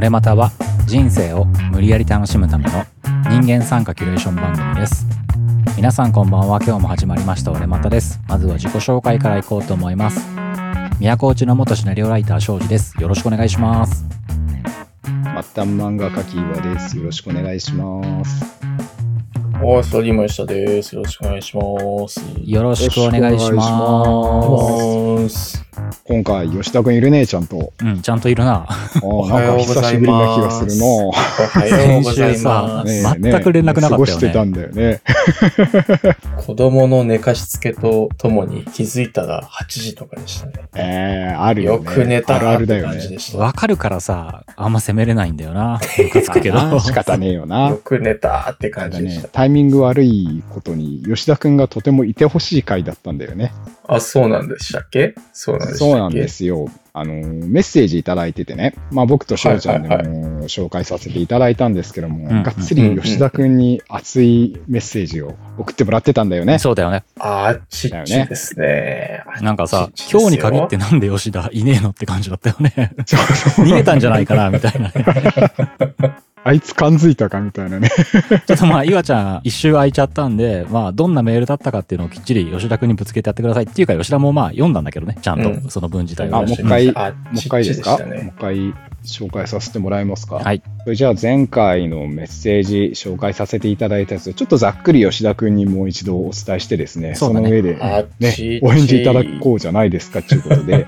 俺または人生を無理やり楽しむための人間参加キュレーション番組です皆さんこんばんは今日も始まりました俺またですまずは自己紹介からいこうと思います宮古内の元シナリオライター庄司ですよろしくお願いします末端漫画家キーワです。よろしくお願いします。おー、ストリーム下です。よろしくお願いします。よろしくお願いしまます。今回、吉田くんいるね、ちゃんと。すうんちゃんといるなおなんかはようございます久しぶりな気がするの。おはようございまねす。えねえ全く連絡なかったよね過ごしてたんだよね。子供の寝かしつけとともに気づいたら8時とかでしたね。えー、あるよよね。く寝たあるあるだよなって感じね。でした。わかるからさあんま責めれないんだよなムカつくけど 仕方ねえよなよ。く寝たって感じでした。、タイミング悪いことに、吉田くんがとてもいてほしい回だったんだよね。あ、そうなんでしたっけ？そうなんでしたっけ？そうなんですよ。あの、メッセージいただいててね、まあ僕と翔ちゃんではいはいも紹介させていただいたんですけども、うん。がっつり吉田くんに熱いメッセージを送ってもらってたんだよね。そうだよね。あー、ちっちですね。なんかさ今日に限ってなんで吉田いねえのって感じだったよね。逃げたんじゃないかなみたいなね あいつ感づいたかみたいなね。ちょっとまあ、岩ちゃん一周空いちゃったんで、まあ、どんなメールだったかっていうのをきっちり吉田くんにぶつけてやってくださいっていうか、吉田もまあ読んだんだけどね、ちゃんと、うん。その文自体あ、を。もう一回、もあう一回ですか？もう一回紹介させてもらえますか？はい。それじゃあ前回のメッセージ紹介させていただいたやつ、ちょっとざっくり吉田くんにもう一度お伝えしてですね、そだねの上で、あねお返事いただこうじゃないですかっていうことで、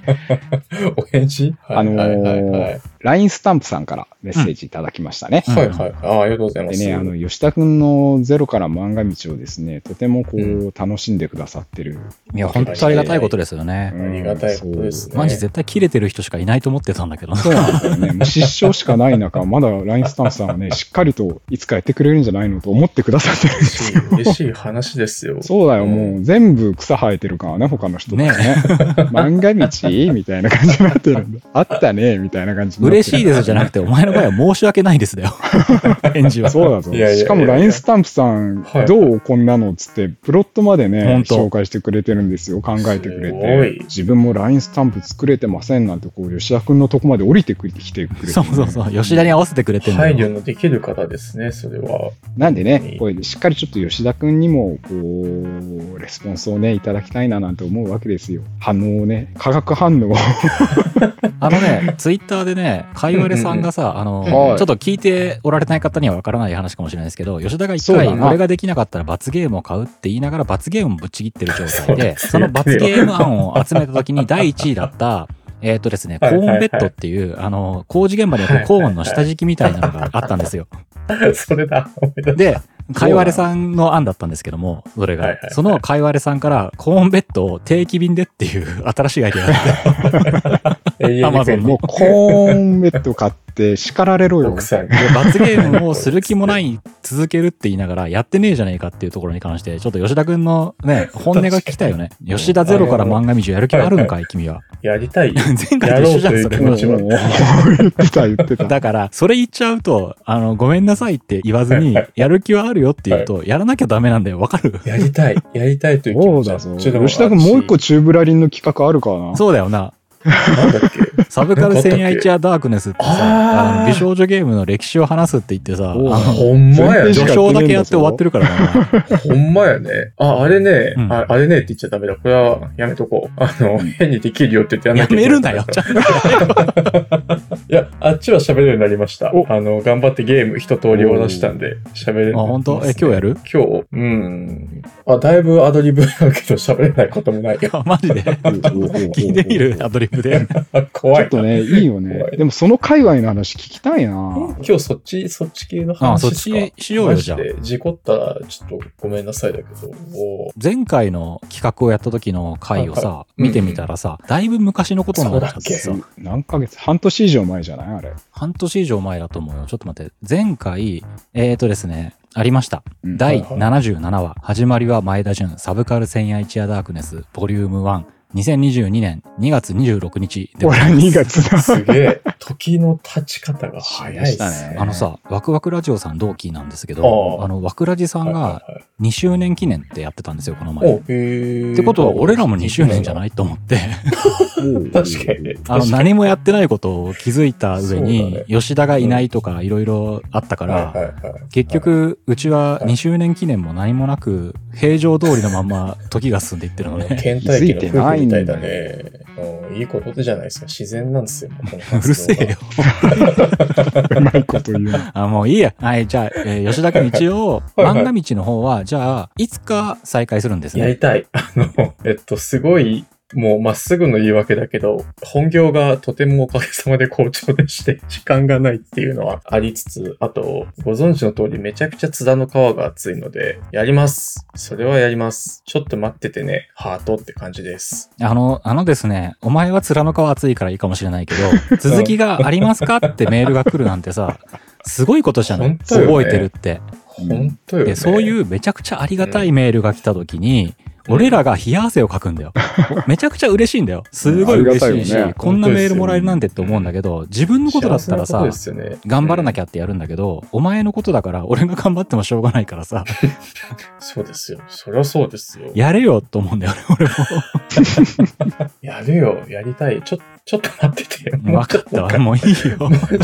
お返事？あのーはいはいはい。LINE スタンプさんからメッセージいただきましたね。うんはいはい。あありがとうございま。ですね、あの、吉田くんのゼロから漫画道をですね、とてもこう、う楽しんでくださってる。いや、本当ありがたいことですよね。うんありがたいことですね。マジ絶対切れてる人しかいないと思ってたんだけどな。そうなんだよね。もう失笑しかない中、まだ LINE スタンプさんはね、しっかりといつかやってくれるんじゃないのと思ってくださってるんですよ。嬉しい話ですよ。そうだよ、んもう全部草生えてるからね、他の人ってね。ね 漫画道？みたいな感じになってるんだ。あったね、みたいな感じになってる嬉しいですじゃなくて、お前の場合は申し訳ないですだよ。返事は。そうだぞ。いやいやいやいやしかも LINE スタンプさんはい、どうこんなのっつって、プロットまでね、紹介してくれてるんですよ。考えてくれてい。自分も LINE スタンプ作れてませんなんて、こう、吉田くんのとこまで降りてきてくれて、そうそうそう。吉田に合わせてくれてんだよ。配慮のできる方ですね、それは。なんでいねい、これしっかりちょっと吉田くんにも、こう、レスポンスをね、いただきたいななんて思うわけですよ。反応をね、化学反応を。あのね、ツイッターでね、かいわれさんがさ、あの、はいちょっと聞いておられない方にはわからない話かもしれないですけど、吉田が一回、これができなかったら罰ゲームを買うって言いながら罰ゲームをぶっちぎってる状態で、その罰ゲーム案を集めた時に第1位だった、えっ、とですね、コはいはいはいーンベッドっていう、あの、工事現場にあるコーンの下敷きみたいなのがあったんですよ。それだ。で、かいわれさんの案だったんですけども、それがはいはいは。いそのかいわれさんから、コーンベッドを定期便でっていう 新しいアイデアがあって、永遠に Amazon もうコーンベッド買って叱られろよ。罰ゲームをする気もない、続けるって言いながら、やってねえじゃねえかっていうところに関して、ちょっと吉田くんのね、本音が聞きたいよね。吉田ゼロから漫画道やる気あるんかい、君は。やりたい。前回と一緒じゃん、それ言ってた、言ってた。だから、それ言っちゃうと、あの、ごめんなさいって言わずに、やる気はあるよって言うと、やらなきゃダメなんだよ。わかる？やりたい。やりたいという気持ちはそうだぞ。吉田君もう一個チューブラリンの企画あるかなそうだよな。なんだっけ？サブカル 千夜一夜ダークネスってさ、あの美少女ゲームの歴史を話すって言ってさ、ほんまやね。序章だけやって終わってるからな。ほんまやね。あ、あれね、うんああれねって言っちゃダメだ。これはやめとこう。あの、変にできるよって言ってやんなやめるなよ。ちゃんと いや、あっちは喋れるようになりましたお。あの、頑張ってゲーム一通り終わらしたんで、喋れるね。あ本当？え今日やる？今日うん。あ、だいぶアドリブだけど喋れないこともないよ。あマジで聞いてみるアドリブで。ちょっとね、いいよねでもその界隈の話聞きたいな。今日そっち、そっち系のあそっちしようよ、じゃあ事故ったらちょっとごめんなさいだけど。前回の企画をやった時の回をさ見てみたらさ、だいぶ昔のことになっちゃってさそうだっ、何ヶ月半年以上前じゃないあれ。半年以上前だと思うよ。ちょっと待って。前回、えーとですね、ありました。うん第はいはい77話、始まりは前田純、サブカル千夜一夜ダークネス、ボリューム1、2022年2月26日でごほら、ざいます。2月だ。すげえ。時の経ち方が早いですねね。あのさ、ワクワクラジオさん同期なんですけど、あの、ワクラジさんがはいはいはい2周年記念ってやってたんですよ、このお前。ってことは、俺らも2周年じゃないと思って、確かにね。あの、何もやってないことを気づいた上に吉田がいないとかいろいろあったから、結局、うちは2周年記念も何もなく、平常通りのまま時が進んでいってるのね。倦怠期の夫婦みたいだね。うんいいことじゃないですか。自然なんですよ。このうるせえよ。うまいこと言うな。あ、もういいや。はい、じゃあ、えー 吉田君一応、はいはい漫画道の方は、じゃあ、いつか再開するんですね。やりたい。あの、えっと、すごい、もうまっすぐの言い訳だけど、本業がとてもおかげさまで好調でして、時間がないっていうのはありつつ、あと、ご存知の通りめちゃくちゃ津田の皮が厚いので、やります。それはやります。ちょっと待っててね、ハートって感じです。あの、あのですね、お前は面の皮厚いからいいかもしれないけど、続きがありますかってメールが来るなんてさ、すごいことじゃない？ね覚えてるって。本当よね。で、そういうめちゃくちゃありがたいメールが来た時に、俺らが冷や汗をかくんだよ。めちゃくちゃ嬉しいんだよ。すごい嬉しいし、こんなメールもらえるなんてって思うんだけど、自分のことだったらさ頑張らなきゃ、ゃってやるんだけど、お前のことだから俺が頑張ってもしょうがないからさ、そうですよ。そりゃそうですよ。やれよと思うんだよね、俺も。やるよ。やりたい。ちょ、ちょっと待ってて。分かったわ、もういいよ。もうちょっ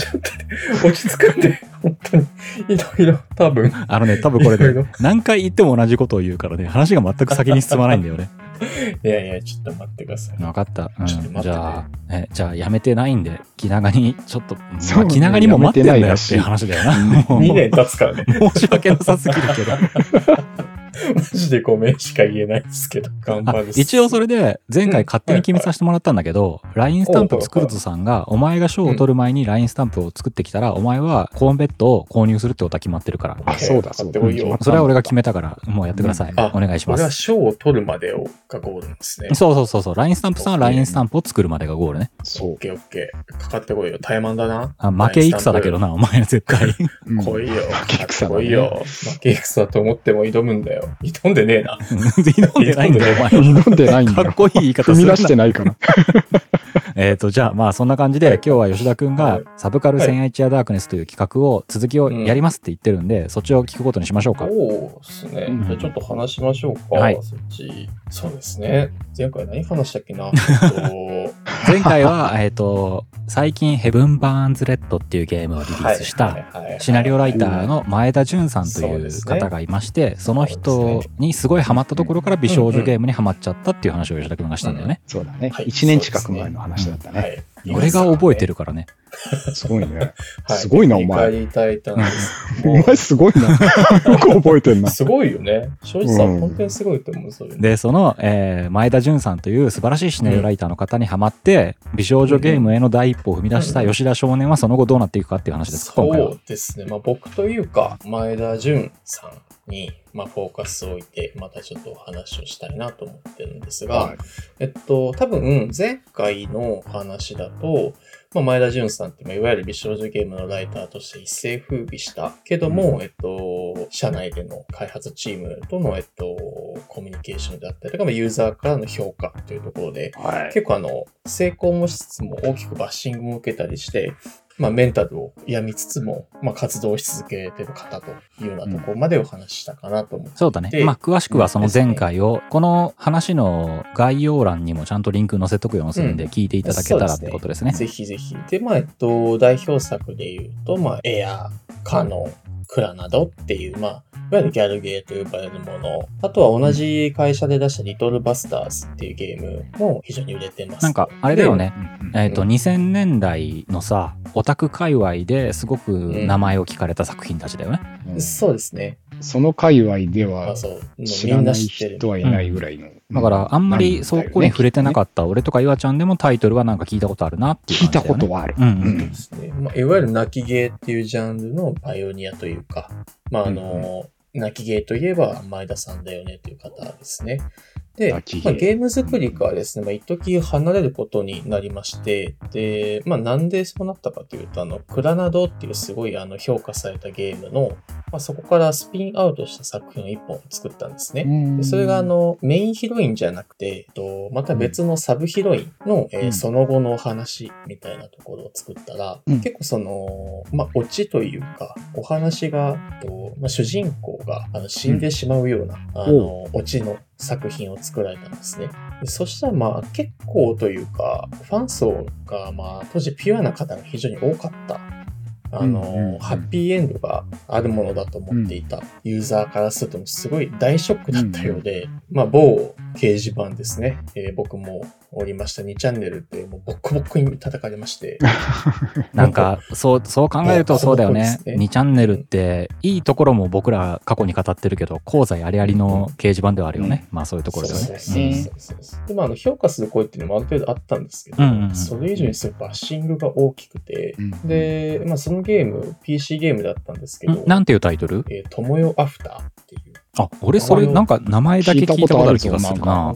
と落ち着くんで、本当に。いろいろ、多分。あのね、多分これねいろいろ、何回言っても同じことを言うからね、話が全く先に進まないんだよね。いやいや、ちょっと待ってください。分かった。うん、ちょっと待ってねじゃあ、え、じゃあやめてないんで、気長に、ちょっと、まあ、気長にも待ってんだよっていうや話だよな。もう2年経つからね。申し訳なさすぎるけど。マジでごめんしか言えないですけど、頑あ張るっす一応それで、前回勝手に決めさせてもらったんだけど、LINE スタンプ作るとさんが、お前が賞を取る前に LINE スタンプを作ってきたら、お前はコーンベッドを購入するってことは決まってるから。あ、そうだ、そうだ。買ってこいよそれは俺が決めたから、もうやってください。あお願いしまこれはす。賞を取るまでをがゴールなんですね。そうそうそうそう。LINE スタンプさんは LINE スタンプを作るまでがゴールね。そうオッ。ケーオッケー。かかってこいよ。怠慢だな。あ負け戦だけどな、お前は絶対。う ん来いよ。負け戦だね来いよ。負け戦だと思っても挑むんだよ。挑んでねえな。挑んでないんだよ、お前。挑んでないんだかっよ。こいい言い方するな踏み出してないから。えっと、じゃあ、まあ、そんな感じで、今日は吉田くんがはい、サブカル千夜一夜ダークネスという企画を、続きをやりますって言ってるんで、そっちを聞くことにしましょうか。そうですね。うんじゃあちょっと話しましょうか。はいそっち。そうですね。前回何話したっけな？えっと前回は、えっと、最近、ヘブン・バーンズ・レッドっていうゲームをリリースした、シナリオライターの前田純さんという方がいまして、その人にすごいハマったところから美少女ゲームにハマっちゃったっていう話を吉田くんがしたんだよね。そうだね。はい1年近く前の話だったね。はい。俺が覚えてるからね。すごいね。はいすごいなお前いただいたんです。お前すごいな。よく覚えてんな。すごいよね。正直さうんん、本当にすごいと思う、そういうの。で、その、えー前田純さんという素晴らしいシナリオライターの方にハマって、美少女ゲームへの第一歩を踏み出した吉田少年はその後どうなっていくかっていう話です、そ。うですね。まあ僕というか、前田純さんに、まあフォーカスを置いて、またちょっとお話をしたいなと思ってるんですが、はいえっと、多分、前回の話だと、まあ、前田純さんって、まあいわゆる美少女ゲームのライターとして一世風靡したけども、えっと、社内での開発チームとの、えっと、コミュニケーションであったりとか、まあユーザーからの評価というところで、はい。結構あの、成功もしつつも大きくバッシングも受けたりして、まあメンタルを病みつつも、まあ活動し続けてる方というようなところまでお話ししたかなと思って。そうだね。でまあ、詳しくはその前回を、この話の概要欄にもちゃんとリンク載せとくようにするんで、聞いていただけたらってことですね。ぜひぜひ。で、まあ、えっと、代表作で言うと、まあ、エア、カノン、クラなどっていう、まあ、いわゆるギャルゲーと呼ばれるもの。あとは同じ会社で出したリトルバスターズっていうゲームも非常に売れてます。なんか、あれだよね。うんえっ、と、2000年代のさ、オタク界隈ですごく名前を聞かれた作品たちだよね。うんそうですね。その界隈であは知らない。人はいないぐらいの。だから、あんまりそこに触れてなかった俺とか岩ちゃんでもタイトルはなんか聞いたことあるなっていう聞いた。ことはある。うんうんうんですね。まあ、いわゆる泣きゲーっていうジャンルのパイオニアというか、まあ、あの、泣きゲーといえば前田さんだよねという方ですね。で、まあ、ゲーム作りからですね、まあ、一時離れることになりまして、で、まあ、なんでそうなったかというと、あの、クラナドっていうすごいあの評価されたゲームの、まあ、そこからスピンアウトした作品を一本作ったんですね。でそれがあのメインヒロインじゃなくて、えっとまた別のサブヒロインの、えーうん。その後のお話みたいなところを作ったら、うん。結構その、まあ、オチというか、お話が、とまあ、主人公があの死んでしまうような、あのオチの作品を作られたんですね。でそしたらまあ結構というか、ファン層がまあ当時ピュアな方が非常に多かった。あの、うんうんうんハッピーエンドがあるものだと思っていたユーザーからするとすごい大ショックだったようで、まあ某掲示板ですね、えー僕もおりました。2チャンネルってもうボッコボッコに叩かれまして、なんか、そう、そう考えるとそうだよね。ね。2チャンネルって、いいところも僕ら過去に語ってるけど、講座ありありの掲示板ではあるよね。まあそういうところではね。で、まあ、あの評価する声っていうのもある程度あったんですけど、うんうんうん。それ以上にすごいバッシングが大きくて、うん。で、まあ、そのゲーム、PC ゲームだったんですけどん、なんていうタイトル？えー、ともよアフターっていう。あ、俺それなんか名前だけ聞いたことある気がするな。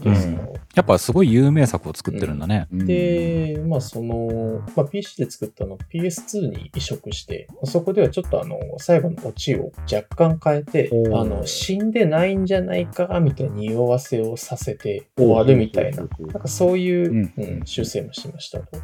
やっぱすごい有名作を作ってるんだね。うん。で、まあその、まあ PC で作ったのを PS2 に移植して、そこではちょっとあの、最後のオチを若干変えてあの、死んでないんじゃないか、みたいな匂わせをさせて終わるみたいな、なんかそういう、うん。うん修正もしましたと。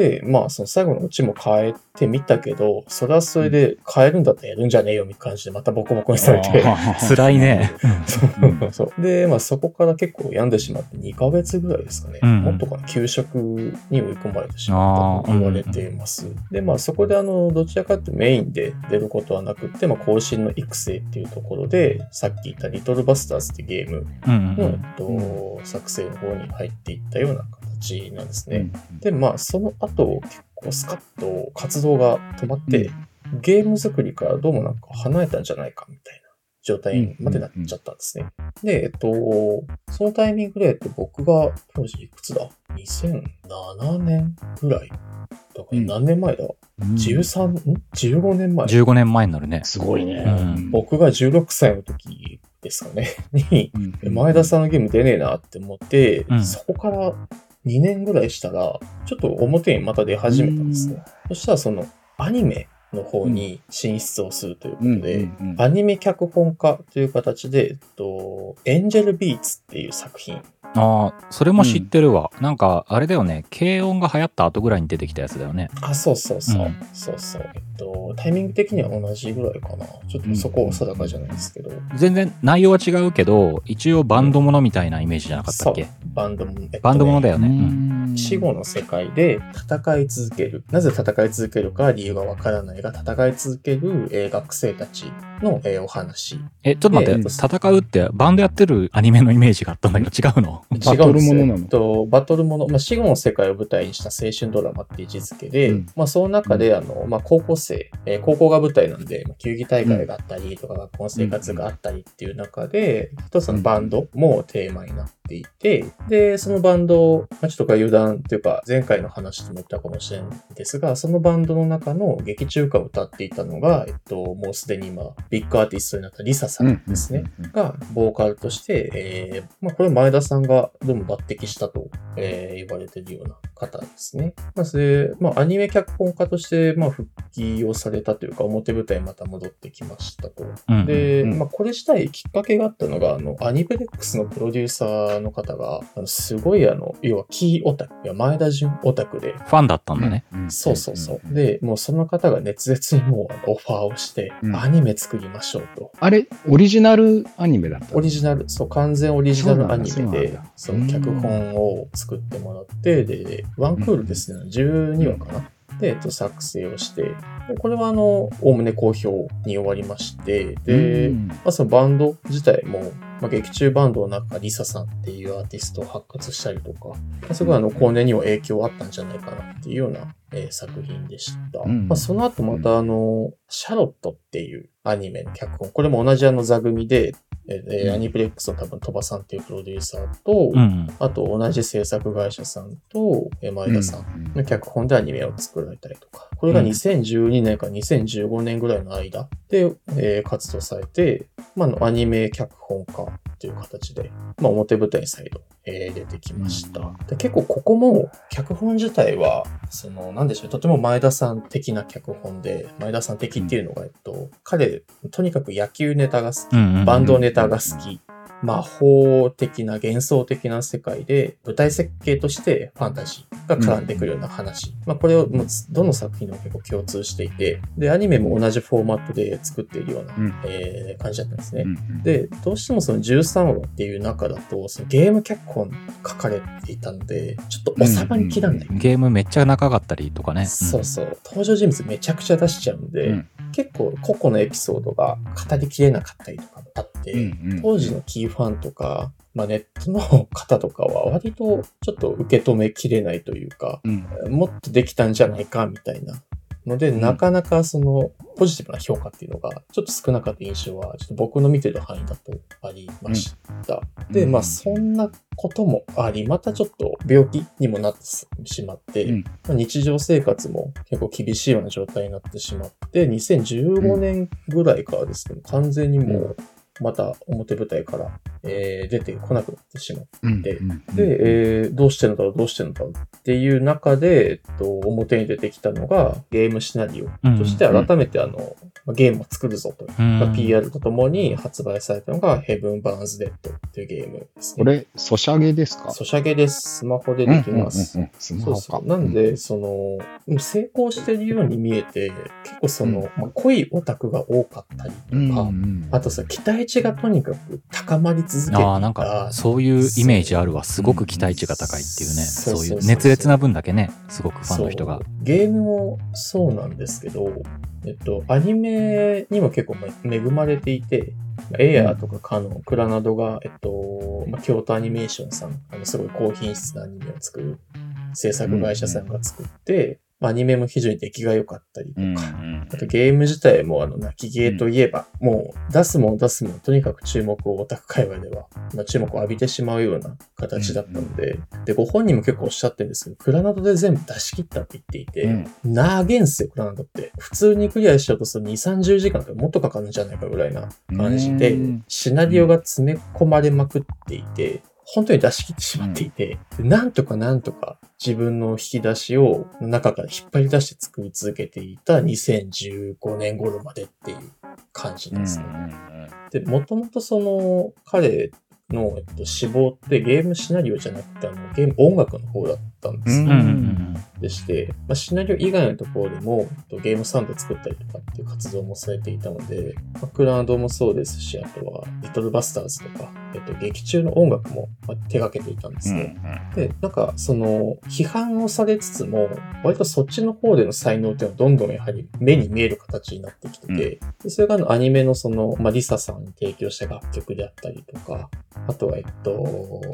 で、まあその最後のオチも変えてみたけど、それはそれで変えるんだったらやるんじゃねえよみたいな感じでまたボコボコにされて、辛いね。そう。そう。で、まあそこから結構病んでしまって2ヶ月ぐらいですかね。うん。もっとかな、休職に追い込まれてしまったと言われています。で、まあそこであの、どちらかというとメインで出ることはなくって、まあ更新の育成っていうところで、さっき言ったリトルバスターズってゲームうんの、うん。えっと、作成の方に入っていったような形なんですね。うんで、まあその後、結構スカッと活動が止まって、ゲーム作りからどうもなんか離れたんじゃないかみたいな状態までなっちゃったんですね。で、えっと、そのタイミングで、えっと、僕が当時いくつだ ?2007 年ぐらい。だからうん何年前だ、?13、ん ?15 年前。15年前になるね。すごいね。うん僕が16歳の時ですかね。に、うん前田さんのゲーム出ねえなって思って、うんそこから2年ぐらいしたら、ちょっと表にまた出始めたんですね。そしたらそのアニメの方に進出をするということで、うんうんうんアニメ脚本家という形で、えっと、エンジェルビーツっていう作品。ああ、それも知ってるわ。なんか、あれだよね。軽音が流行った後ぐらいに出てきたやつだよね。あ、そうそうそう。うんそうそう。えっと、タイミング的には同じぐらいかな。ちょっとそこは定かじゃないですけど。全然内容は違うけど、一応バンドものみたいなイメージじゃなかったっけ、バンドも、えっとねバンドものだよね。うんうん死後の世界で戦い続ける。なぜ戦い続けるか理由がわからないが、戦い続ける、えー学生たちの、えーお話。え、ちょっと待って、で戦うってバンドやってるアニメのイメージがあったんだけど、違うのバトルものなの？違うんですよえっとバトルもの、まあ、死後の世界を舞台にした青春ドラマっていう位置づけで、うん。まあ、その中で、あの、まあ、高校生、えー高校が舞台なんで、まあ球技大会があったりとか、学校の生活があったりっていう中で、一つのバンドもテーマになっていて、で、そのバンド、まあ、ちょっとこれ余談というか、前回の話とも言ったかもしれないんですが、そのバンドの中の劇中歌を歌っていたのが、えっと、もうすでに今、ビッグアーティストになったリサさんですね。が、ボーカルとして、えー、まあ、これ前田さんがどうも抜擢したと、えー言われてるような方ですね。まあ、それ、まあ、アニメ脚本家として、まあ、復帰をされたというか、表舞台にまた戻ってきましたと。うんで、うんまあ、これ自体きっかけがあったのが、あの、アニプレックスのプロデューサーの方が、あのすごい、あの、要はキーオタク、いや前田純オタクで、ファンだったんだね。うん。そうそうそう。で、もうその方が熱烈にもうオファーをして、うん。アニメ作りましょうと。あれ、オリジナルアニメだったオリジナル、そう、完全オリジナルアニメでだ、その脚本を作ってもらって、で、ワンクールですね、12話かな。で、えっと、作成をして、でこれはあの、おおむね好評に終わりまして、で、うん。まあ、そのバンド自体も、まあ、劇中バンドの中、リサさんっていうアーティストを発掘したりとか、まあすごいあの、後年には影響あったんじゃないかなっていうような、えー作品でした。うんまあ、その後またあの、シャロットっていうアニメの脚本、これも同じあの座組で、えーアニプレックスの多分鳥羽さんっていうプロデューサーと、うん。あと同じ制作会社さんと、えー前田さんの脚本でアニメを作られたりとか、これがうん。2012年から2015年ぐらいの間で、えー活動されて、まあ、アニメ脚本家という形で、まあ、表舞台に再度、えー出てきました。うんで結構ここも脚本自体は、その、なんでしょう、とても前田さん的な脚本で、前田さん的っていうのが、えっと、彼、とにかく野球ネタが好きバンドネタが好き。魔法的な幻想的な世界で舞台設計としてファンタジーが絡んでくるような話。まあこれをもうどの作品でも結構共通していて、で、アニメも同じフォーマットで作っているような、うんえー感じだったんですね。うんで、どうしてもその13話っていう中だと、そのゲーム脚本書かれていたので、ちょっと収まりきらない。ゲームめっちゃ長かったりとかね。そうそう。登場人物めちゃくちゃ出しちゃうんで、うん結構個々のエピソードが語りきれなかったりとかもあって、うんうん。当時のキーファンとか、まあ、ネットの方とかは割とちょっと受け止めきれないというか、うん。もっとできたんじゃないかみたいなので、ん。なかなかそのポジティブな評価っていうのがちょっと少なかった印象は、ちょっと僕の見てる範囲だとありました。で、まあそんなこともあり、またちょっと病気にもなってしまって、うん。まあ日常生活も結構厳しいような状態になってしまって、2015年ぐらいからですけど、完全にもう、また表舞台から、えー出てこなくなってしまっうんでうん。て、えーどうしてるんだろう、どうしてるんだろうっていう中で、えっと、表に出てきたのがゲームシナリオとして改めてあの、まあゲームを作るぞという、うん。まあ PR とともに発売されたのが Heaven Burns Dead というゲームですね。これ、ソシャゲですか？ソシャゲです。スマホでできます。うんうんうんうん。スマホか。そうそう。なんで、その、成功してるように見えて、結構その、まあ、濃いオタクが多かったりとうんか、うん。あとさ、期待値がとにかく高まり続けていた。ああ、なんか、そういうイメージあるわ。すごく期待値が高いっていうね。そういう熱烈な分だけね、すごくファンの人が。ゲームもそうなんですけど、えっと、アニメにも結構め恵まれていて、エアーとかカノン、クラナドが、えっと、まあ、京都アニメーションさん、あのすごい高品質なアニメを作る制作会社さんが作って、まあアニメも非常に出来が良かったりとか、うんあとゲーム自体もあの、泣きゲーといえば、もう出すもん出すもん、とにかく注目をオタク界隈では、まあ、注目を浴びてしまうような形だったので、で、ご本人も結構おっしゃってるんですけど、クラナドで全部出し切ったって言っていて、うん。長いんすよ、クラナドって。普通にクリアしようとすると2、30時間とかもっとかかるんじゃないかぐらいな感じでうん、シナリオが詰め込まれまくっていて、本当に出し切ってしまっていて、でなんとかなんとか自分の引き出しを中から引っ張り出して作り続けていた2015年頃までっていう感じうんですね。で、もともとその彼の、えっと、志望ってゲームシナリオじゃなくて、あの、ゲーム音楽の方だったんですよ。うんうんうんうんでして、まあ、シナリオ以外のところでも、えっとゲームサウンド作ったりとかっていう活動もされていたので、まあ、クラウドもそうですし、あとは、リトルバスターズとか、えっと、劇中の音楽もまあ手掛けていたんですね。で、なんか、その、批判をされつつも、割とそっちの方での才能っていうのはどんどんやはり目に見える形になってきてて、でそれがあのアニメのその、まあ、リサさんに提供した楽曲であったりとか、あとは、えっと、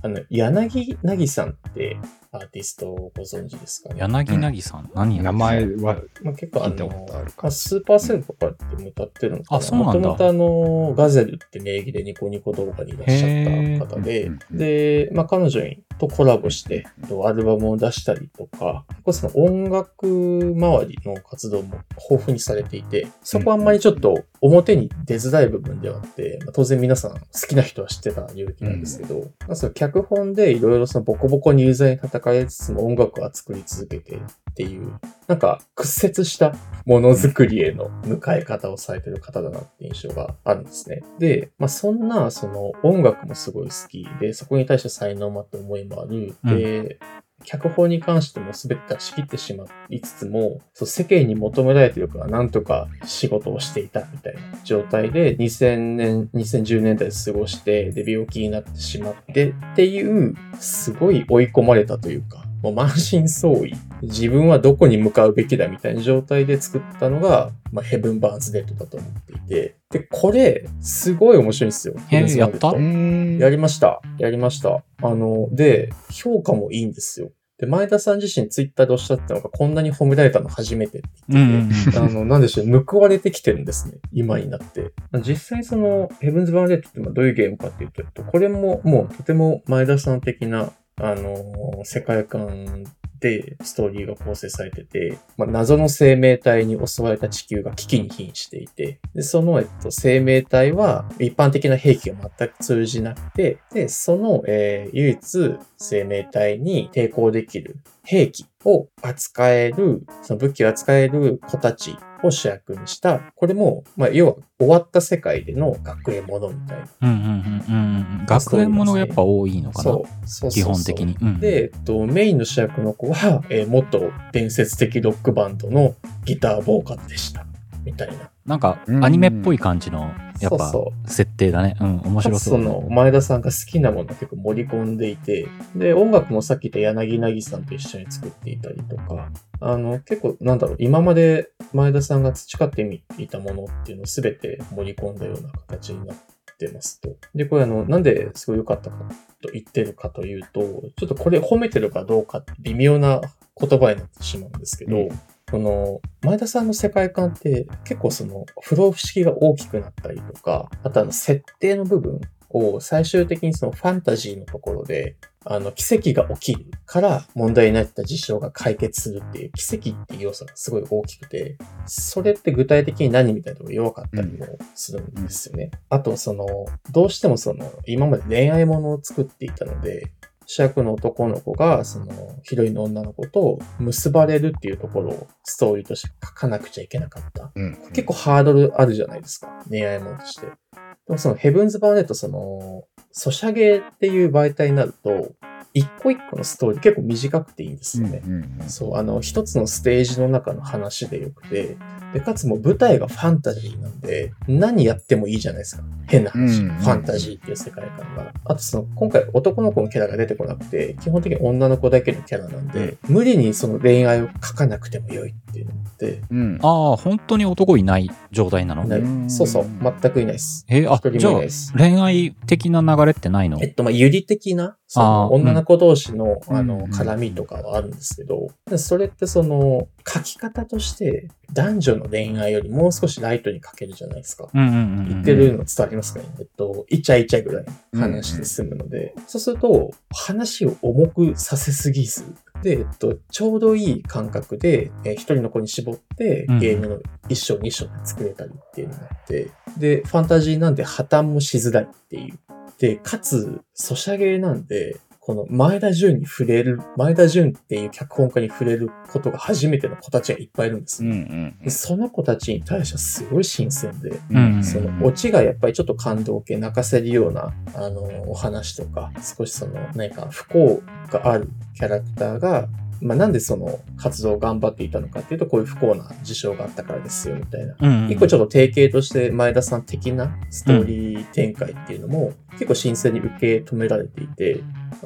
あの、柳なぎさんってアーティストをご存知ですかね？柳凪さん、何や名前はまあ、結構あのあスーパーセルとかっても歌ってるのかな。あそうなんだ。もともとあの、ガゼルって名義でニコニコ動画にいらっしゃった方でで、まあ彼女とコラボして、とアルバムを出したりとか、結構その音楽周りの活動も豊富にされていて、そこはあんまりちょっと表に出づらい部分ではあって、まあ、当然皆さん好きな人は知ってた領域なんですけど、まあ、その脚本でいろいろそのボコボコにユーザーに叩かれつつも音楽は作り続けてっていう、なんか屈折したものづくりへの向かい方をされてる方だなって印象があるんですね。で、まあそんなその音楽もすごい好きで、そこに対して才能もあって思いもある。で、脚本に関しても全て出し切ってしまいつつも、そう世間に求められてるからなんとか仕事をしていたみたいな状態で2000年、2010年代過ごして、で病気になってしまってっていう、すごい追い込まれたというか、もう満身創痍。自分はどこに向かうべきだみたいな状態で作ったのが、まあ、ヘブン・バーンズ・レッドだと思っていて。で、これ、すごい面白いんですよ。へー Heaven's Gambit やった？うんやりました。やりました。あの、で、評価もいいんですよ。で、前田さん自身ツイッターでおっしゃってたのが、こんなに褒められたの初めてってうん言ってて、あの、なんでしょう、報われてきてるんですね。今になって。実際その、ヘブンズ・バーンデッドってまあどういうゲームかっていうとこれももうとても前田さん的な、あの、世界観でストーリーが構成されてて、まあ、謎の生命体に襲われた地球が危機に瀕していて、で、その、えっと、生命体は一般的な兵器が全く通じなくて、で、その、えー唯一生命体に抵抗できる兵器を扱える、その武器を扱える子たちを主役にした、これも、まあ、要は終わった世界での学園ものみたいな。うんうんうんうんうん。学園ものがやっぱ多いのかなそう。基本的に。うん、で、えっと、メインの主役の子は、えー元伝説的ロックバンドのギターボーカルでした。みたいな。なんかうんアニメっぽい感じの、やっぱそうそ設定だね。うん、面白そう。その、前田さんが好きなものを結構盛り込んでいて、で、音楽もさっき言った柳凪さんと一緒に作っていたりとか、あの、結構、なんだろう、今まで前田さんが培ってみいたものっていうのを全て盛り込んだような形になってますと。で、これあの、なんですごい良かったかと言ってるかというと、ちょっとこれ褒めてるかどうかって微妙な言葉になってしまうんですけど、うんこの、前田さんの世界観って結構その、不老不思議が大きくなったりとか、あとあの、設定の部分を最終的にそのファンタジーのところで、あの、奇跡が起きるから問題になった事象が解決するっていう奇跡っていう要素がすごい大きくて、それって具体的に何みたいなところ弱かったりもするんですよね。あとその、どうしてもその、今まで恋愛ものを作っていたので、主役の男の子が、その、ヒロインの女の子と結ばれるっていうところをストーリーとして書かなくちゃいけなかった。うん。結構ハードルあるじゃないですか。恋愛ものとして。でもそのヘブンズ・バーネット、その、ソシャゲっていう媒体になると、一個一個のストーリー結構短くていいんですよね。うんうんそう、あの、一つのステージの中の話でよくて、で、かつもう舞台がファンタジーなんで、何やってもいいじゃないですか。変な話。うんファンタジーっていう世界観が。あとその、今回男の子のキャラが出てこなくて、基本的に女の子だけのキャラなんで、無理にその恋愛を書かなくても良いっていうのって、うん。ああ、本当に男いない状態なの？そうそう、全くいないです。えーあじゃあ。恋愛的な流れってないの？えっと、まあ、有利的な、そあの、ー女の子同士の、うん。あの、うん絡みとかはあるんですけど、でそれってその、書き方として、男女の恋愛よりもう少しライトに書けるじゃないですか。うんうんうんうん。言ってるの伝わりますかね、えっと、イチャイチャぐらいの話で済むので、そうすると、話を重くさせすぎず、で、えっと、ちょうどいい感覚で、えー一人の子に絞って、うんゲームの一章二章で作れたりっていうのがあって、で、ファンタジーなんで破綻もしづらいっていう。で、かつ、ソシャゲーなんで、この前田純に触れる、前田純っていう脚本家に触れることが初めての子たちがいっぱいいるんですうんよ。うんでその子たちに対してはすごい新鮮で、うんそのオチがやっぱりちょっと感動系泣かせるようなあのお話とか少しその何か不幸があるキャラクターが、まあ、なんでその活動を頑張っていたのかっていうとこういう不幸な事象があったからですよみたいな。うんうん、一個ちょっと定型として前田さん的なストーリー展開っていうのも結構新鮮に受け止められていて、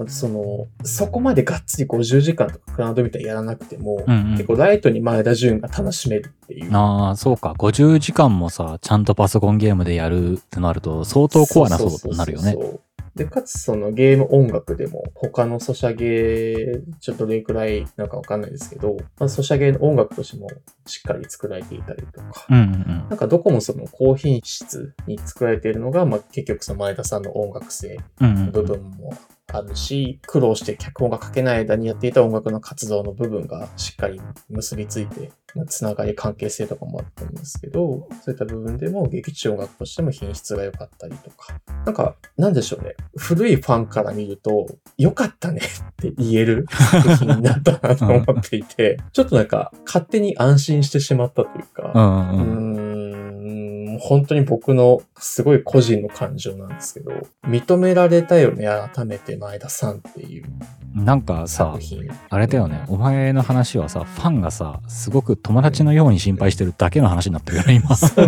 その、そこまでがっつり50時間とかクラウドみたいにやらなくても、うんうん結構ライトに前田純が楽しめるっていう。ああ、そうか。50時間もさ、ちゃんとパソコンゲームでやるってなると、相当コアなそうになるよねそう。そうそうで、かつそのゲーム音楽でも他のソシャゲ、ちょっとどれくらいなんかわかんないですけど、まあ、ソシャゲの音楽としてもしっかり作られていたりとか、うんうんなんかどこもその高品質に作られているのが、まあ結局その前田さんの音楽性の部分もあるし、苦労して脚本が書けない間にやっていた音楽の活動の部分がしっかり結びついて、まあ、つながり関係性とかもあったんですけど、そういった部分でも劇中音楽としても品質が良かったりとか、なんか、なんでしょうね。古いファンから見ると、良かったね って言える作品になったなと思っていて、ちょっとなんか、勝手に安心してしまったというか、うんうう本当に僕のすごい個人の感情なんですけど、認められたよね、改めて前田さんっていうなんかさ。あれだよね。お前の話はさ、ファンがさ、すごく友達のように心配してるだけの話になってるよね、今。そう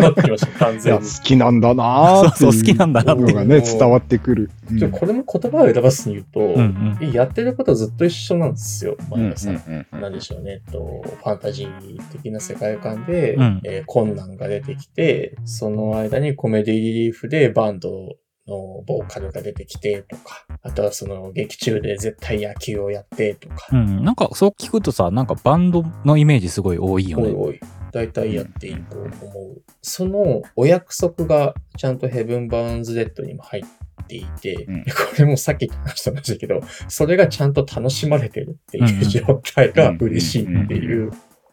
なってきました、完いや、全好に。きなんだなそうそう好きなんだなっていうのがね、伝わってくる。うんちょこれも言葉を選ばずに言うと、うんうん。やってることはずっと一緒なんですよ、うん前田さん。うんうんなんでしょうね、えっと、ファンタジー的な世界観で、うんえー困難が出てきて、その間にコメディリリーフでバンドのボーカルが出てきてとか、あとはその劇中で絶対野球をやってとか、うん、なんかそう聞くとさ、なんかバンドのイメージすごい多いよね。おいおい、大体やっていると思う。そのお約束がちゃんとヘブン・バーンズ・レッドにも入っていて、うん。これもさっき話した話だけど、それがちゃんと楽しまれてるっていう状態が嬉しいっていう、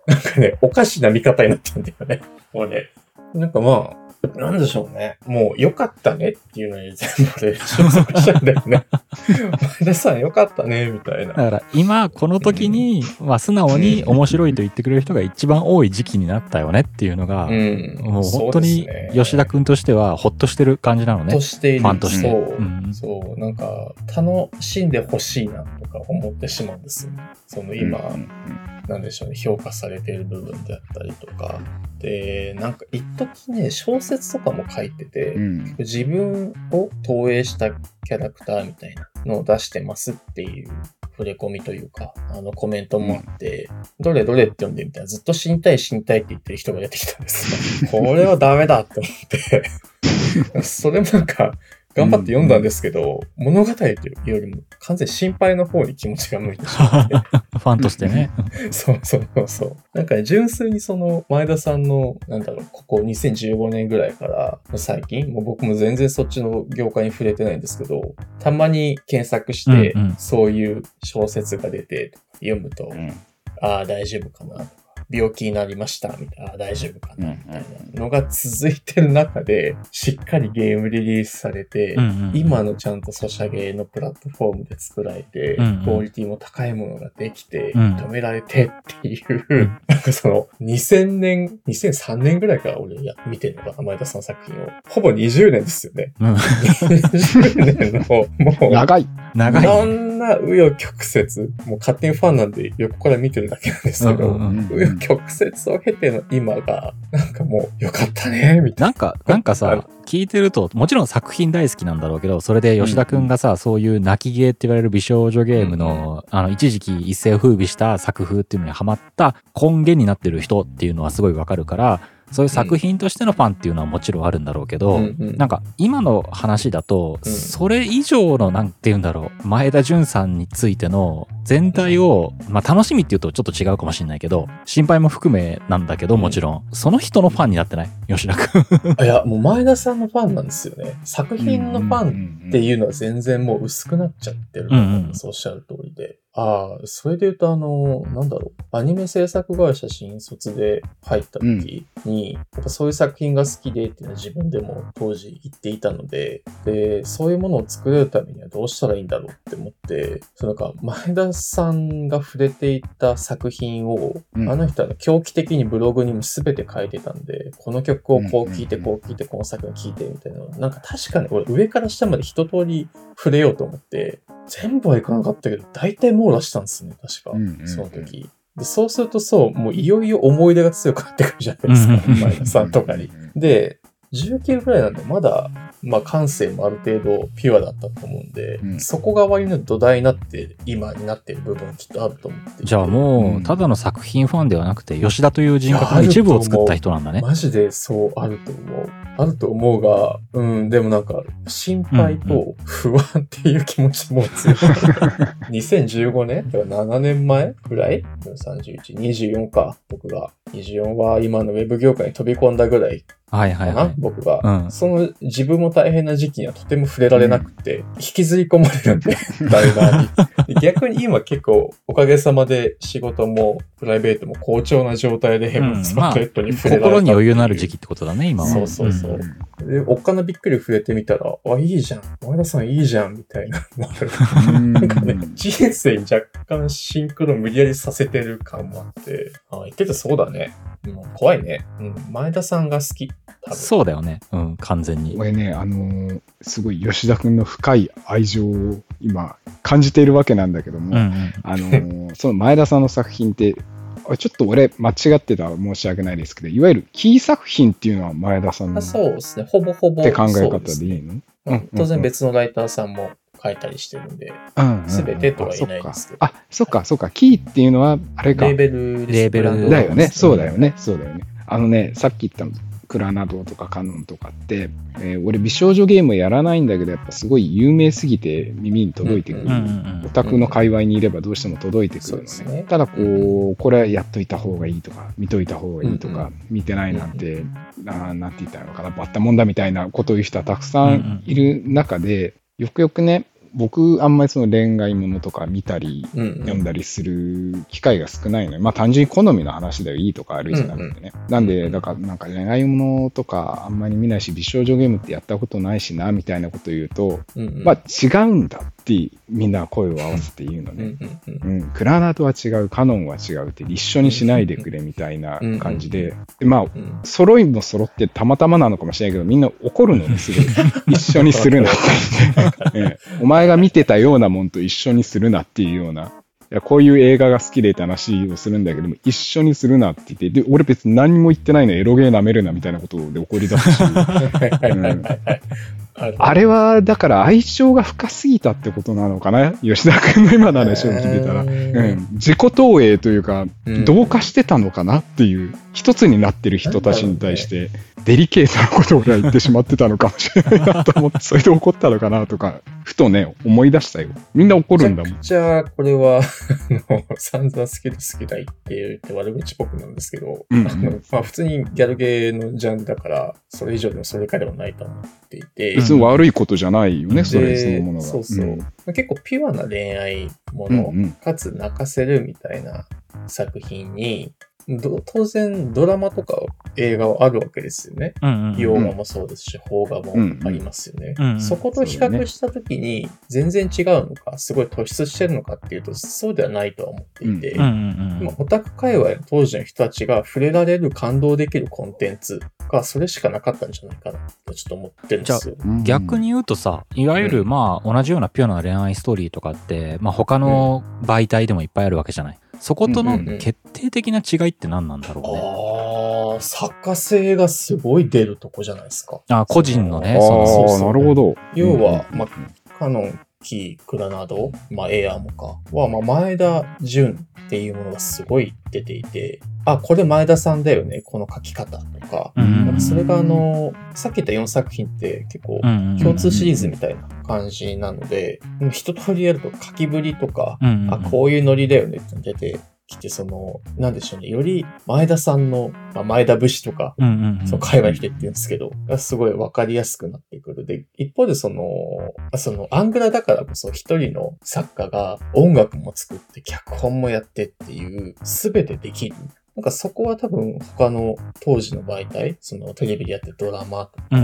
なんかね、おかしな見方になってるんだよね。もうね、なんかまあ、なんでしょうね。もう良かったねっていうのに全部で収束しちゃうんだよね。前田さん良かったね、みたいなだ。から今この時に、まあ素直に面白いと言ってくれる人が一番多い時期になったよねっていうのが、うん。もう本当に吉田くんとしてはほっとしてる感じなのねと。している。ファンとしてそう。うんそう。なんか、楽しんでほしいなとか思ってしまうんですよね。その今、うんなんでしょうね、評価されている部分であったりとか。で、なんか一時ね、小説とかも書いてて、うん自分を投影したキャラクターみたいなのを出してますっていう触れ込みというか、あのコメントもあって、どれどれって読んでみたらずっと死にたい死にたいって言ってる人が出てきたんですよ。これはダメだって思って、それもなんか、頑張って読んだんですけど、物語というよりも完全に心配の方に気持ちが向いてしまって、ファンとしてね。そうそうそうそう。なんかね、純粋にその前田さんの、なんだろう、ここ2015年ぐらいから最近、もう僕も全然そっちの業界に触れてないんですけど、たまに検索してうんうん、そういう小説が出て読むと、うんああ、大丈夫かなとか、病気になりました、みたいな、大丈夫かな、みたいな。のが続いてる中で、しっかりゲームリリースされて、今のちゃんとソシャゲのプラットフォームで作られて、クオリティも高いものができて、うん。認められてっていう、うんなんかその2000年、2003年ぐらいから俺や見てるのかな、前田さんの作品を。ほぼ20年ですよね。うん。20年の、もう、長い。長い。いろんな紆余曲折、もう勝手にファンなんで横から見てるだけなんですけど、紆余曲折を経ての今が、なんかもう、よかったね、みたいな。んか、なんかさ、聞いてると、もちろん作品大好きなんだろうけど、それで吉田くんがさ、そういう泣きゲーって言われる美少女ゲームの、あの、一時期一世を風靡した作風っていうのにハマった根源になってる人っていうのはすごいわかるから、そういう作品としてのファンっていうのはもちろんあるんだろうけど、な。うんうんなんか今の話だと、うんそれ以上のなんて言うんだろう前田純さんについての全体を、まあ楽しみっていうとちょっと違うかもしれないけど心配も含めなんだけどもちろん、その人のファンになってない？吉田君いや、もう前田さんのファンなんですよね。作品のファンンっていうのは全然もう薄くなっちゃってると思うんです。うんおっしゃる通りで。ああ、それで言うとあの、なんだろう。アニメ制作会社新卒で入った時に、やっぱそういう作品が好きでっていうのは自分でも当時言っていたので、で、そういうものを作れるためにはどうしたらいいんだろうって思って、そのか前田さんが触れていた作品を、うんあの人はね狂気的にブログにも全て書いてたんで、この曲をこう聴いて、うんこう聴いて、この作品聴いてみたいなの。なんか確かに俺上から下まで一通り触れようと思って、全部はいかなかったけど、大体網羅したんですね、確か。うんうんうんその時。で、そうするとそう、もういよいよ思い出が強くなってくるじゃないですか、うん前田さんとかに。で、19ぐらいなんで、まだ、まあ感性もある程度ピュアだったと思うんで、うんそこが割の土台になって、今になってる部分きっとあると思って。じゃあもううんただの作品ファンではなくて吉田という人格の一部を作った人なんだねマジでそうあると思う。あると思うが、うん、でもなんか、心配と不安っていう気持ちも強い。2015年？だから7年前ぐらい ?31、24か、僕が。24は今のウェブ業界に飛び込んだぐらいはいはかな、い。はい僕が、うん。その自分も大変な時期にはとても触れられなくて、引きずり込まれるんで、ダイに。で逆に今結構おかげさまで仕事もプライベートも好調な状態でヘブンズマーケットに触れられた心に余裕のある期時期ってことだね今は。そうそうそう。で、おっかなびっくり触れてみたら、あ、いいじゃん。前田さんいいじゃん、みたいな。なんかね、人生に若干シンクロ無理やりさせてる感もあって、あ、言っててそうだね。うん、怖いね。うん、前田さんが好き。そうだよねうん完全に俺ね、あのーすごい吉田君の深い愛情を今感じているわけなんだけども、うんうんあのー その前田さんの作品って、あちょっと俺間違ってたら申し訳ないですけど、いわゆるキー作品っていうのは前田さんのそうですね。ほぼほぼ。て考え方でいいの？うん当然別のライターさんも書いたりしてるんで、全てとは言えないですけど。あ、そっか、そっか。キーっていうのは、あれか。レーベルレーベルだよね。そうだよね。ね。そうだよね。あのね、さっき言ったの、クラナドとかカノンとかって、えー俺美少女ゲームやらないんだけど、やっぱすごい有名すぎて耳に届いてくる。うんうんうんオタクの界隈にいればどうしても届いてくるのね。ねただこう、これはやっといた方がいいとか、見といた方がいいとか、うんうん見てないなんうて、あーなんて言ったらいいのかな、バッタもんだみたいなことを言う人はたくさんいる中で、よくよくね、僕、あんまりその恋愛ものとか見たり、うんうん。読んだりする機会が少ないので、まあ単純に好みの話だよ、いいとか悪いじゃなくてね。なんで、だからなんか恋愛ものとかあんまり見ないし、美少女ゲームってやったことないしな、みたいなこと言うと、うんうん。まあ違うんだってみんな声を合わせて言うのうんね。うんクラナとは違う、カノンは違うって一緒にしないでくれみたいな感じで、でまあ、うん揃いも揃ってたまたまなのかもしれないけど、みんな怒るのね、すごい。一緒にするなって お前が見てたようなもんと一緒にするなっていうような。いやこういう映画が好きでって話をするんだけども、一緒にするなって言って、で、俺別に何も言ってないのエロゲー舐めるなみたいなことで怒り出すし、うん。あれは、だから相性が深すぎたってことなのかな？吉田君の今の話を聞いてたら。ううんん、自己投影というか、うん。同化してたのかな？っていう、一つになってる人たちに対して、デリケートなことを言ってしまってたのかもしれないなと思って、それで怒ったのかなとか、ふとね、思い出したよ。みんな怒るんだもん。じゃあ、これは、あの、散々好きで好きだいって言って悪口っぽくなんですけど、うんうんあのまあ普通にギャルゲーのジャンルだから、それ以上でもそれかではないと思っていて、別に悪いことじゃないよね、でそれそのものが。そうそう、んまあ結構ピュアな恋愛もの、うんうんかつ泣かせるみたいな作品に、ど当然ドラマとか映画はあるわけですよね。うんうん洋画もそうですし、邦画もありますよね。うんうん。そこと比較したときに、全然違うのか、すごい突出してるのかっていうと、そうではないとは思っていて、うんうんうん。まあオタク界隈の当時の人たちが触れられる、感動できるコンテンツが、それしかなかったんじゃないかなとちょっと思ってるんですよ。うん逆に言うとさいわゆるまあ同じようなピュアな恋愛ストーリーとかって、まあ、他の媒体でもいっぱいあるわけじゃないそことのうんうんうん決定的な違いって何なんだろうね、ああ、作家性がすごい出るとこじゃないですか。あ個人のねあそのそうそうあ、なるほど。要は、うんまあ、カノン、キー、クラナド、まあ、エアーもか、は、まあ、前田純っていうものがすごい出ていて、あ、これ前田さんだよね、この書き方とか、なんかそれがあの、さっき言った4作品って結構共通シリーズみたいな感じなので、一通りやると書きぶりとか、あ、こういうノリだよねって出てきて、その、なんでしょうね、より前田さんの、まあ、前田節とか、その海外の人って言うんですけど、がすごいわかりやすくなってくる。で、一方でその、そのアングラだからこそ一人の作家が音楽も作って脚本もやってっていう、すべてできる。なんかそこは多分他の当時の媒体、そのテレビでやってるドラマとか。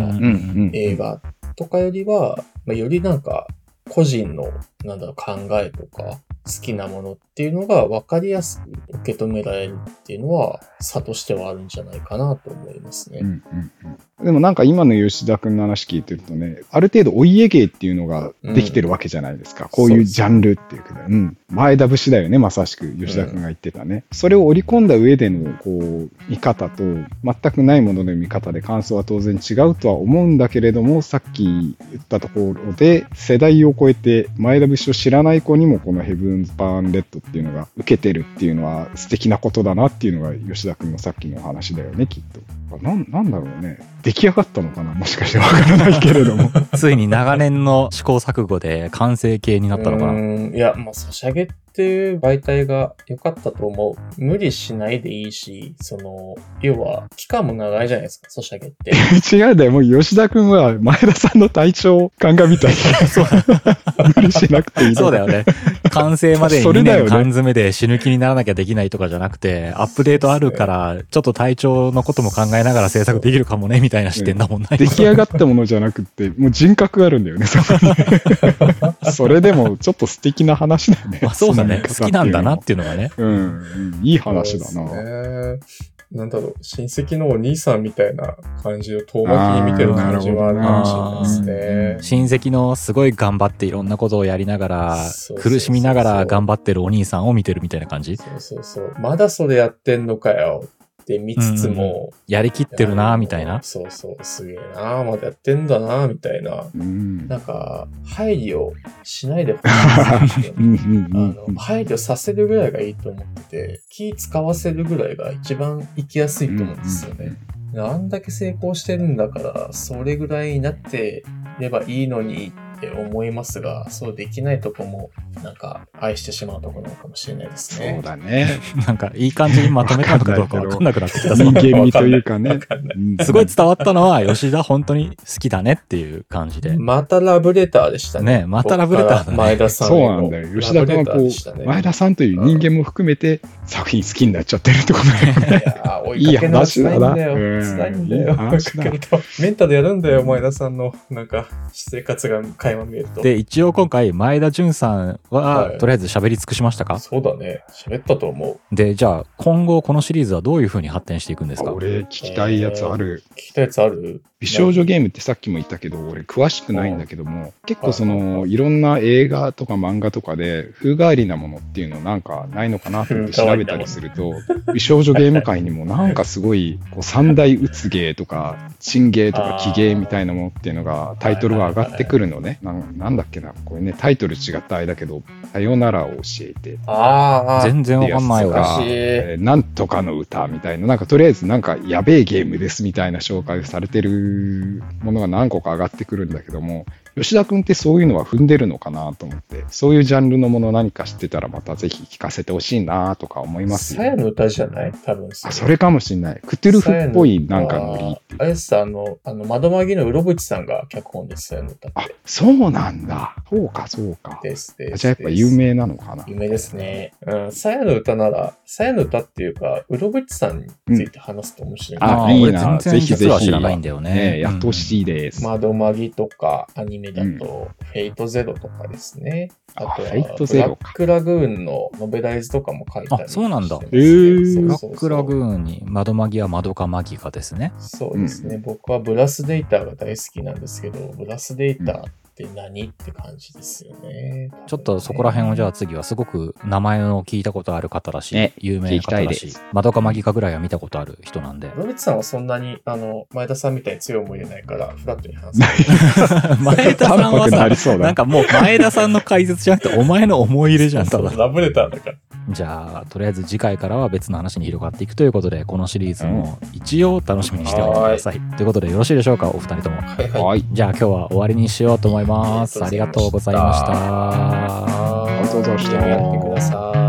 映画とかよりは、まあ、よりなんか個人のなんだろう考えとか好きなものっていうのが分かりやすく受け止められるっていうのは差としてはあるんじゃないかなと思いますね。うんうんうんでもなんか今の吉田君の話聞いてるとね、ある程度お家芸っていうのができてるわけじゃないですか。こういうジャンルっていうかね。うん。前田節だよね、まさしく吉田君が言ってたね。それを織り込んだ上での、こう、見方と、全くないものの見方で感想は当然違うとは思うんだけれども、さっき言ったところで、世代を超えて前田節を知らない子にもこのヘブンズ・バーン・レッドっていうのが受けてるっていうのは素敵なことだなっていうのが吉田君のさっきの話だよね、きっと。なんなんだろうね。出来上がったのかな？もしかしてわからないけれども。ついに長年の試行錯誤で完成形になったのかな？うーん。いや、まあ、ソシャゲっていう媒体が良かったと思う。無理しないでいいし、その、要は、期間も長いじゃないですか、ソシャゲって。違うんだよ。もう吉田君は前田さんの体調を鑑みたい。無理しなくていい。そうだよね。完成までに2それだよね年缶詰で死ぬ気にならなきゃできないとかじゃなくて、アップデートあるから、ちょっと体調のことも考えながら制作できるかもね、みたいな視点だもんね。出来上がったものじゃなくって、もう人格があるんだよね、そこに。それでもちょっと素敵な話だよね。まあそうだね。好きなんだなっうていうのがね。うん、うん、いい話だな。なんだろう、親戚のお兄さんみたいな感じを遠巻きに見てる感じはあるかもしれないですね。親戚のすごい頑張っていろんなことをやりながら苦しみながら頑張ってるお兄さんを見てるみたいな感じ？そうそうそう。まだそれやってんのかよって見つつも、やりきってるな、みたいな。そうそう、すげえな、まだやってんだな、みたいな。うん。なんか、配慮しないでほしい配慮させるぐらいがいいと思ってて、気使わせるぐらいが一番生きやすいと思うんですよね。あんだけ成功してるんだから、それぐらいになってればいいのにって思いますが、そうできないとこも、なんか愛してしまうところなのかもしれないですね。そうだね。なんかいい感じにまとめたのかどうかわかんなくなってきた 人間味というかねわ。かすごい伝わったのは吉田本当に好きだねっていう感じで。またラブレターでしたね。ねまたラブレターだね前田さんへそうのなんだよ。吉田君はこラブレターでしたねう、前田さんという人間も含めて作品好きになっちゃってるってことだよね。いやいいんだよ。いい話だなうん辛いんだよ。メンタルやるんだよ、前田さんの、なんか、私生活が垣間見えると。で、一応今回前田純さんは、はいとりあえず喋り尽くしましたか？そうだね。喋ったと思う。で、じゃあ今後このシリーズはどういう風に発展していくんですか？俺聞きたいやつある。聞きたいやつある？美少女ゲームってさっきも言ったけど、俺詳しくないんだけども、結構その、いろんな映画とか漫画とかで、風変わりなものっていうのなんかないのかなと思って調べたりすると、美少女ゲーム界にもなんかすごい、こう三大うつ芸とか、チン芸とかキ芸みたいなものっていうのが、タイトルが上がってくるのね。なんだっけな、これね、タイトル違ったあれだけど、さよならを教えて、ああ。全然わかんないわ。なんとかの歌みたいな、なんかとりあえずなんかやべえゲームですみたいな紹介されてるものが何個か上がってくるんだけども、吉田君ってそういうのは踏んでるのかなと思って、そういうジャンルのもの何か知ってたらまたぜひ聞かせてほしいなとか思いますよ。さやの歌じゃない？多分あそれかもしんない。クトゥルフっぽいなんかノリっていうあれさ、あの、あの、窓マギのうろぶちさんが脚本です、さやの歌っあて。、そうなんだ。そうか、そうか。ですです。じゃあやっぱ有名なのかな。有名ですね。うん。さやの歌なら、さやの歌っていうか、うろぶちさんについて話すと面白い。ああー俺いいなぜひぜひ知らないんだよね。ねやってほしいです。窓マギとか、アニメだと、フェイトゼロとかですね。あとは、あフェイトゼロか。ブラックラグーンのノベライズとかも書いたりあそうなんだ。ブラックラグーンに窓マギは窓かマギかですね。そうですね、僕はブラスデータが大好きなんですけど、ブラスデータって何って感じですよね。ちょっとそこら辺をじゃあ次はすごく名前の聞いたことある方らしい、ね有名な方聞きたいらしいです、窓かマギかぐらいは見たことある人なんで。ロビッツさんはそんなに、あの、前田さんみたいに強い思い入れないから、フラットに話す。前田さんはさりそうだなんかもう前田さんの解説じゃなくてお前の思い入れじゃん、ただ。ラブレターだから。じゃあ、とりあえず次回からは別の話に広がっていくということで、このシリーズも一応楽しみにしておいてください。ということでよろしいでしょうか、お二人とも。はいはい。はい。じゃあ今日は終わりにしようと思います。ありがとうございました。ありがとうございましたゲームやってください。